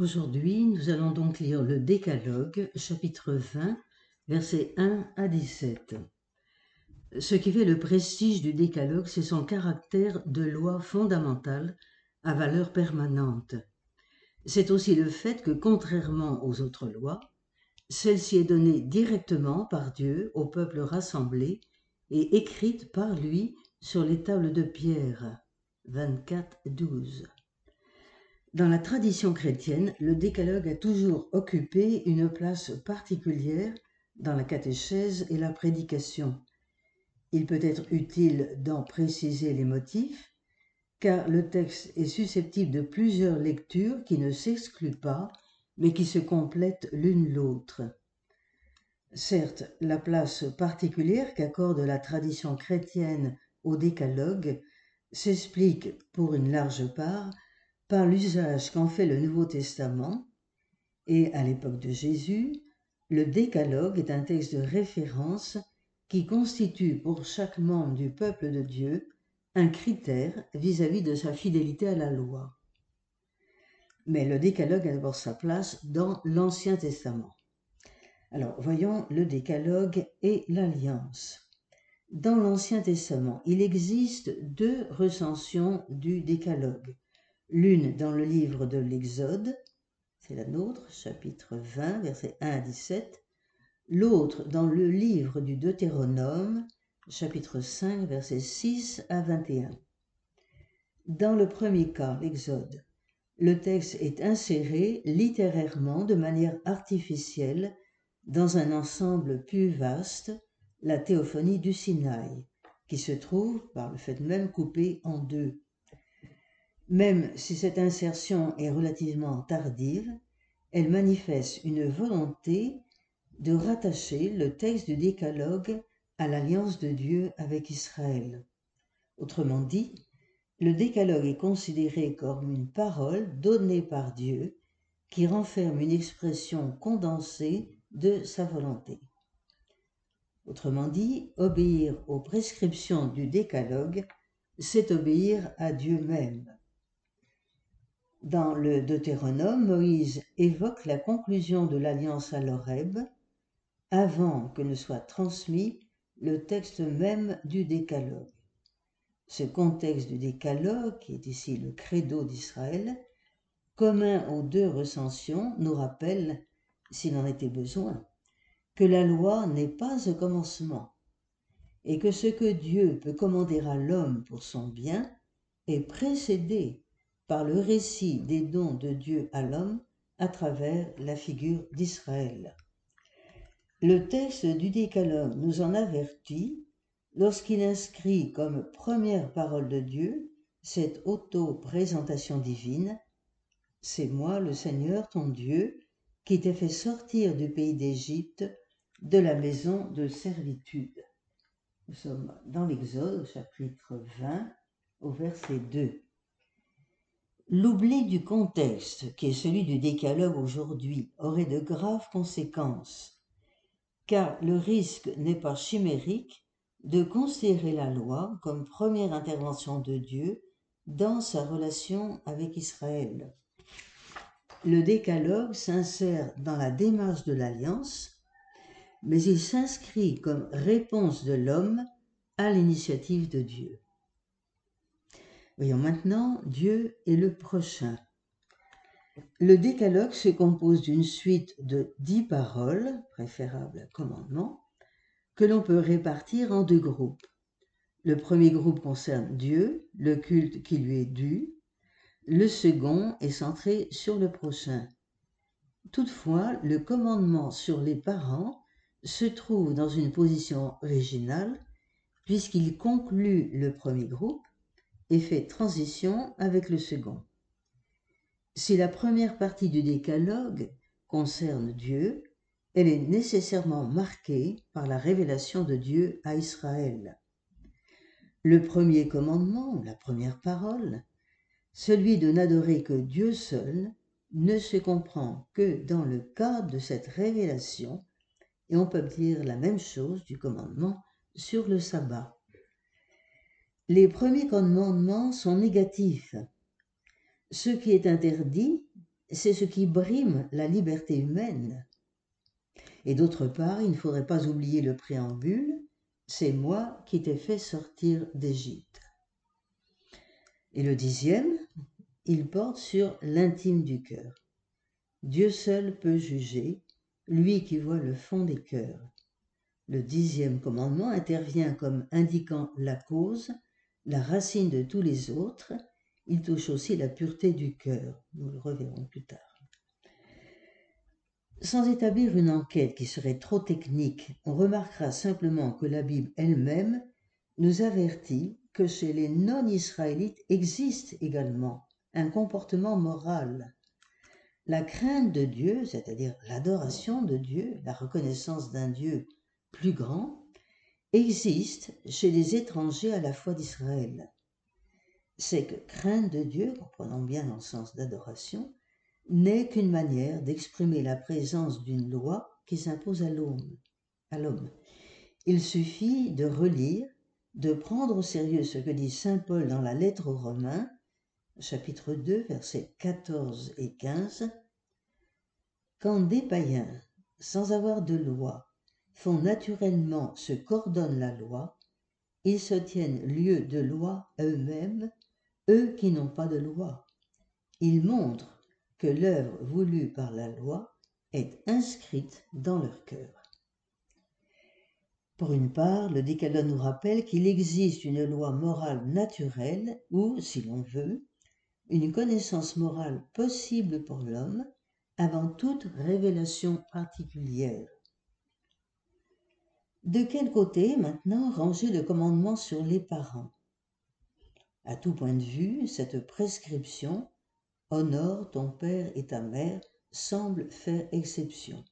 Aujourd'hui, nous allons donc lire le Décalogue, chapitre 20, versets 1 à 17. Ce qui fait le prestige du Décalogue, c'est son caractère de loi fondamentale à valeur permanente. C'est aussi le fait que, contrairement aux autres lois, celle-ci est donnée directement par Dieu au peuple rassemblé et écrite par lui sur les tables de pierre. 24, 12. Dans la tradition chrétienne, le décalogue a toujours occupé une place particulière dans la catéchèse et la prédication. Il peut être utile d'en préciser les motifs, car le texte est susceptible de plusieurs lectures qui ne s'excluent pas, mais qui se complètent l'une l'autre. Certes, la place particulière qu'accorde la tradition chrétienne au décalogue s'explique pour une large part par l'usage qu'en fait le Nouveau Testament, et à l'époque de Jésus, le décalogue est un texte de référence qui constitue pour chaque membre du peuple de Dieu un critère vis-à-vis de sa fidélité à la loi. Mais le décalogue a d'abord sa place dans l'Ancien Testament. Alors, voyons le décalogue et l'alliance. Dans l'Ancien Testament, il existe deux recensions du décalogue l'une dans le livre de l'Exode, c'est la nôtre, chapitre 20, versets 1 à 17, l'autre dans le livre du Deutéronome, chapitre 5, versets 6 à 21. Dans le premier cas, l'Exode, le texte est inséré littérairement de manière artificielle dans un ensemble plus vaste, la théophonie du Sinaï, qui se trouve, par le fait même, coupé en deux. Même si cette insertion est relativement tardive, elle manifeste une volonté de rattacher le texte du décalogue à l'alliance de Dieu avec Israël. Autrement dit, le décalogue est considéré comme une parole donnée par Dieu qui renferme une expression condensée de sa volonté. Autrement dit, obéir aux prescriptions du décalogue, c'est obéir à Dieu même. Dans le Deutéronome, Moïse évoque la conclusion de l'alliance à l'Horeb avant que ne soit transmis le texte même du décalogue. Ce contexte du décalogue, qui est ici le credo d'Israël, commun aux deux recensions, nous rappelle, s'il en était besoin, que la loi n'est pas un commencement, et que ce que Dieu peut commander à l'homme pour son bien est précédé par le récit des dons de Dieu à l'homme à travers la figure d'Israël. Le texte du Décalogue nous en avertit lorsqu'il inscrit comme première parole de Dieu cette auto-présentation divine C'est moi, le Seigneur, ton Dieu, qui t'ai fait sortir du pays d'Égypte, de la maison de servitude. Nous sommes dans l'Exode, chapitre 20, au verset 2. L'oubli du contexte, qui est celui du décalogue aujourd'hui, aurait de graves conséquences, car le risque n'est pas chimérique de considérer la loi comme première intervention de Dieu dans sa relation avec Israël. Le décalogue s'insère dans la démarche de l'alliance, mais il s'inscrit comme réponse de l'homme à l'initiative de Dieu. Voyons maintenant Dieu et le prochain. Le décalogue se compose d'une suite de dix paroles, préférables commandements, que l'on peut répartir en deux groupes. Le premier groupe concerne Dieu, le culte qui lui est dû. Le second est centré sur le prochain. Toutefois, le commandement sur les parents se trouve dans une position originale puisqu'il conclut le premier groupe et fait transition avec le second. Si la première partie du décalogue concerne Dieu, elle est nécessairement marquée par la révélation de Dieu à Israël. Le premier commandement, la première parole, celui de n'adorer que Dieu seul, ne se comprend que dans le cadre de cette révélation, et on peut dire la même chose du commandement sur le sabbat. Les premiers commandements sont négatifs. Ce qui est interdit c'est ce qui brime la liberté humaine. Et d'autre part, il ne faudrait pas oublier le préambule, c'est moi qui t'ai fait sortir d'Égypte. Et le dixième, il porte sur l'intime du cœur. Dieu seul peut juger, lui qui voit le fond des cœurs. Le dixième commandement intervient comme indiquant la cause, la racine de tous les autres. Il touche aussi la pureté du cœur. Nous le reverrons plus tard. Sans établir une enquête qui serait trop technique, on remarquera simplement que la Bible elle-même nous avertit que chez les non-israélites existe également un comportement moral. La crainte de Dieu, c'est-à-dire l'adoration de Dieu, la reconnaissance d'un Dieu plus grand, existe chez les étrangers à la foi d'Israël. C'est que crainte de Dieu, comprenons bien dans le sens d'adoration, n'est qu'une manière d'exprimer la présence d'une loi qui s'impose à l'homme. Il suffit de relire, de prendre au sérieux ce que dit saint Paul dans la lettre aux Romains, chapitre 2, versets 14 et 15. Quand des païens, sans avoir de loi, font naturellement ce qu'ordonne la loi, ils se tiennent lieu de loi eux-mêmes, eux qui n'ont pas de loi. Ils montrent que l'œuvre voulue par la loi est inscrite dans leur cœur. Pour une part, le décalogue nous rappelle qu'il existe une loi morale naturelle ou, si l'on veut, une connaissance morale possible pour l'homme avant toute révélation particulière. De quel côté maintenant ranger le commandement sur les parents? À tout point de vue, cette prescription honore ton père et ta mère semble faire exception.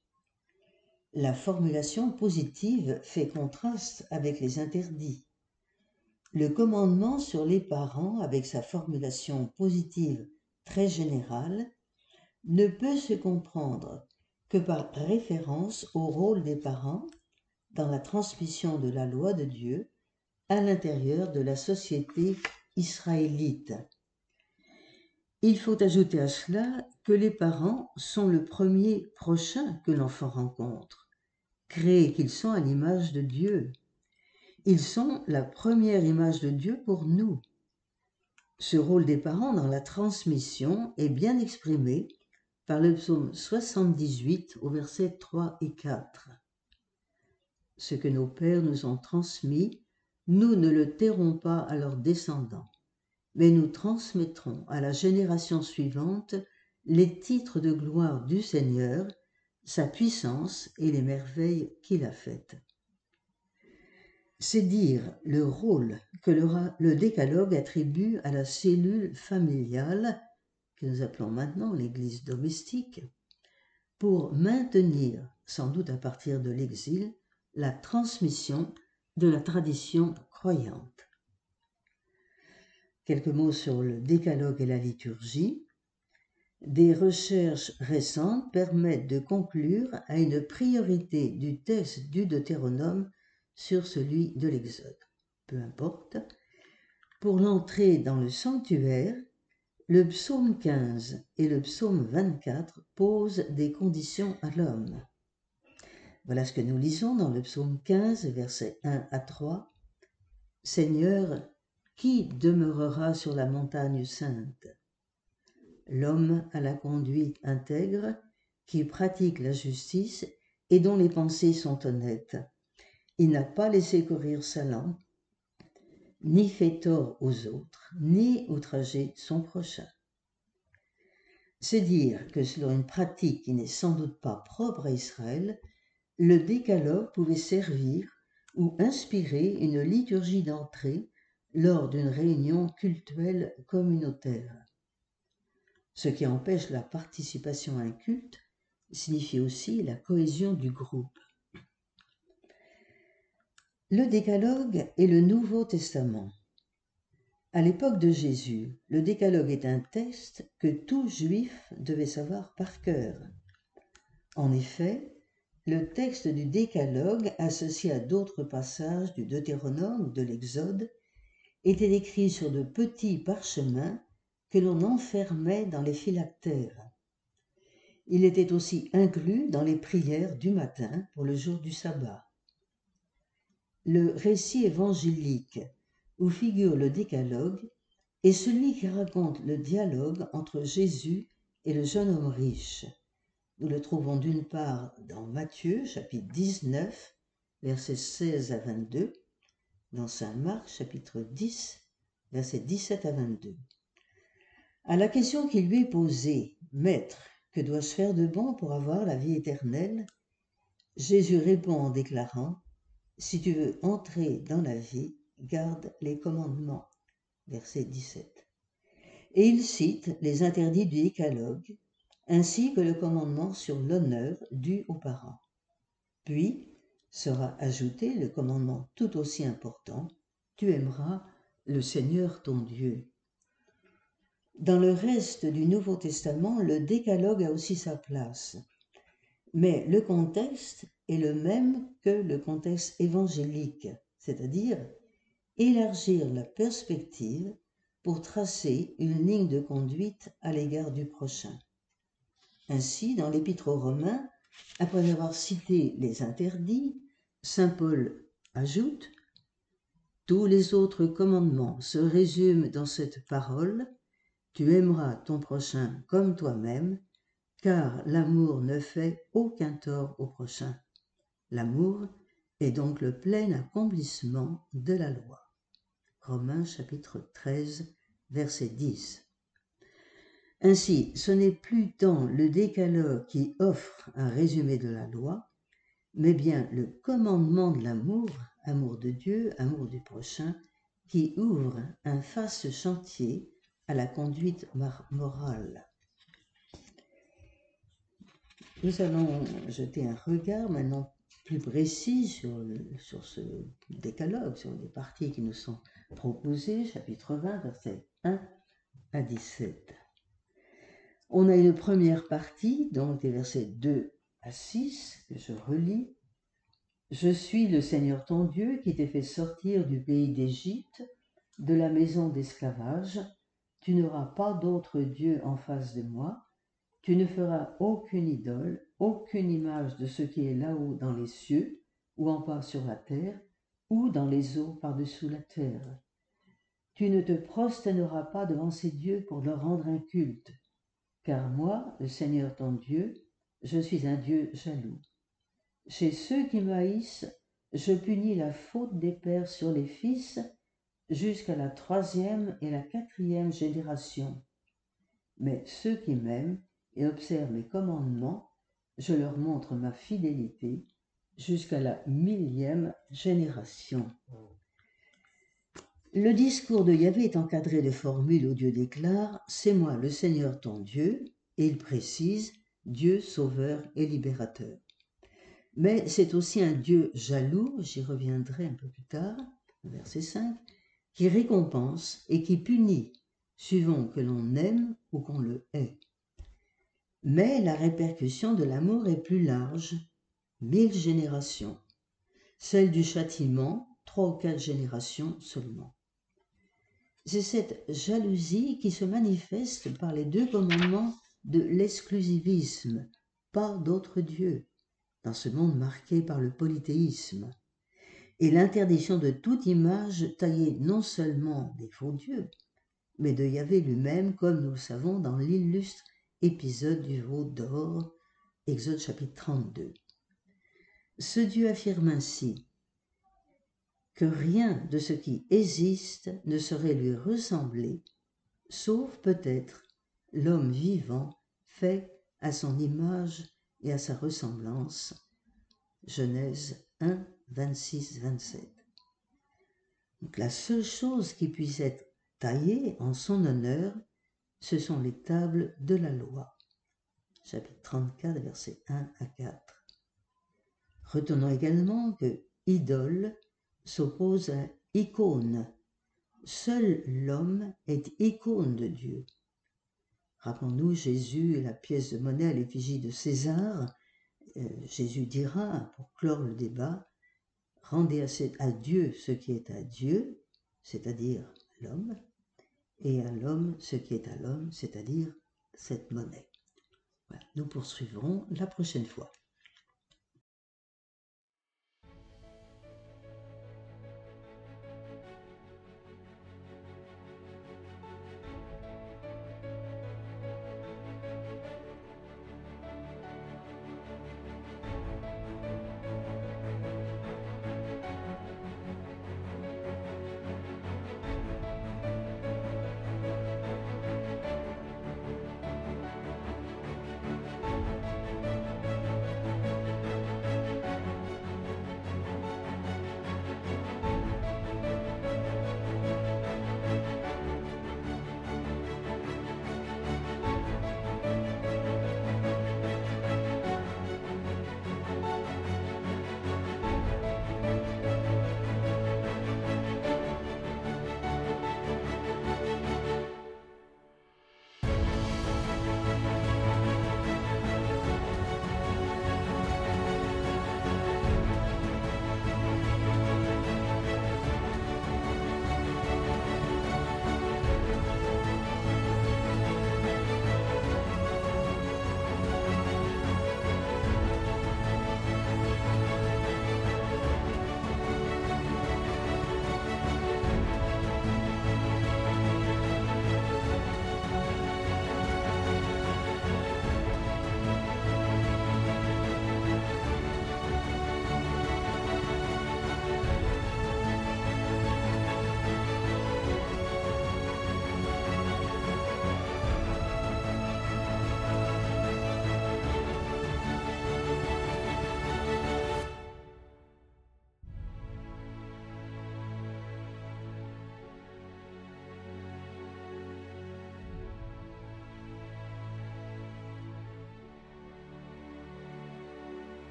La formulation positive fait contraste avec les interdits. Le commandement sur les parents, avec sa formulation positive très générale, ne peut se comprendre que par référence au rôle des parents dans la transmission de la loi de Dieu à l'intérieur de la société israélite. Il faut ajouter à cela que les parents sont le premier prochain que l'enfant rencontre, créés qu'ils sont à l'image de Dieu. Ils sont la première image de Dieu pour nous. Ce rôle des parents dans la transmission est bien exprimé par le psaume 78 au verset 3 et 4. Ce que nos pères nous ont transmis, nous ne le tairons pas à leurs descendants mais nous transmettrons à la génération suivante les titres de gloire du Seigneur, sa puissance et les merveilles qu'il a faites. C'est dire le rôle que le, décalogue attribue à la cellule familiale, que nous appelons maintenant l'Église domestique, pour maintenir, sans doute à partir de l'exil, la transmission de la tradition croyante. Quelques mots sur le décalogue et la liturgie. Des recherches récentes permettent de conclure à une priorité du texte du Deutéronome sur celui de l'Exode. Peu importe. Pour l'entrée dans le sanctuaire, le psaume 15 et le psaume 24 posent des conditions à l'homme. Voilà ce que nous lisons dans le psaume 15, versets 1 à 3. Seigneur, qui demeurera sur la montagne sainte? L'homme à la conduite intègre, qui pratique la justice et dont les pensées sont honnêtes. Il n'a pas laissé courir sa langue, ni fait tort aux autres, ni outragé son prochain. C'est dire que selon une pratique qui n'est sans doute pas propre à Israël, le décalogue pouvait servir ou inspirer une liturgie d'entrée lors d'une réunion cultuelle communautaire. Ce qui empêche la participation à culte signifie aussi la cohésion du groupe. Le décalogue est le Nouveau Testament. À l'époque de Jésus, le décalogue est un texte que tout juif devait savoir par cœur. En effet, le texte du décalogue, associé à d'autres passages du Deutéronome ou de l'Exode, était écrit sur de petits parchemins que l'on enfermait dans les phylactères. il était aussi inclus dans les prières du matin pour le jour du sabbat. Le récit évangélique où figure le décalogue est celui qui raconte le dialogue entre Jésus et le jeune homme riche. Nous le trouvons d'une part dans Matthieu chapitre 19 versets 16 à 22, dans Saint Marc chapitre 10 versets 17 à 22. À la question qui lui est posée, Maître, que dois-je faire de bon pour avoir la vie éternelle? Jésus répond en déclarant Si tu veux entrer dans la vie, garde les commandements. Verset 17. Et il cite les interdits du décalogue, ainsi que le commandement sur l'honneur dû aux parents. Puis sera ajouté le commandement tout aussi important Tu aimeras le Seigneur ton Dieu. Dans le reste du Nouveau Testament, le décalogue a aussi sa place. Mais le contexte est le même que le contexte évangélique, c'est-à-dire élargir la perspective pour tracer une ligne de conduite à l'égard du prochain. Ainsi, dans l'Épître aux Romains, après avoir cité les interdits, Saint Paul ajoute Tous les autres commandements se résument dans cette parole tu aimeras ton prochain comme toi-même, car l'amour ne fait aucun tort au prochain. L'amour est donc le plein accomplissement de la loi. Romains chapitre 13, verset 10. Ainsi, ce n'est plus tant le décalogue qui offre un résumé de la loi, mais bien le commandement de l'amour, amour de Dieu, amour du prochain, qui ouvre un vaste chantier à la conduite morale. Nous allons jeter un regard maintenant plus précis sur, sur ce décalogue, sur les parties qui nous sont proposées, chapitre 20, versets 1 à 17. On a une première partie, donc des versets 2 à 6, que je relis. Je suis le Seigneur ton Dieu qui t'ai fait sortir du pays d'Égypte, de la maison d'esclavage. Tu n'auras pas d'autre Dieu en face de moi. Tu ne feras aucune idole, aucune image de ce qui est là-haut dans les cieux, ou en bas sur la terre, ou dans les eaux par-dessous la terre. Tu ne te prosterneras pas devant ces dieux pour leur rendre un culte, car moi, le Seigneur ton Dieu, je suis un Dieu jaloux. Chez ceux qui me je punis la faute des pères sur les fils jusqu'à la troisième et la quatrième génération. Mais ceux qui m'aiment et observent mes commandements, je leur montre ma fidélité jusqu'à la millième génération. Le discours de Yahvé est encadré de formules où Dieu déclare C'est moi le Seigneur ton Dieu, et il précise Dieu sauveur et libérateur. Mais c'est aussi un Dieu jaloux, j'y reviendrai un peu plus tard, verset 5, qui récompense et qui punit, suivant que l'on aime ou qu'on le hait. Mais la répercussion de l'amour est plus large, mille générations. Celle du châtiment, trois ou quatre générations seulement. C'est cette jalousie qui se manifeste par les deux commandements de l'exclusivisme, pas d'autre Dieu, dans ce monde marqué par le polythéisme et l'interdiction de toute image taillée non seulement des faux dieux, mais de Yahvé lui-même, comme nous le savons dans l'illustre épisode du veau d'or, Exode chapitre 32. Ce Dieu affirme ainsi que rien de ce qui existe ne saurait lui ressembler, sauf peut-être l'homme vivant fait à son image et à sa ressemblance. Genèse 1, 26, 27. Donc la seule chose qui puisse être taillée en son honneur, ce sont les tables de la loi. Chapitre 34, versets 1 à 4. Retenons également que idole s'oppose à icône. Seul l'homme est icône de Dieu. Rappelons-nous Jésus et la pièce de monnaie à l'effigie de César. Euh, Jésus dira, pour clore le débat, rendez à, Dieu ce qui est à Dieu, c'est-à-dire l'homme, et à l'homme ce qui est à l'homme, c'est-à-dire cette monnaie. Nous poursuivrons la prochaine fois.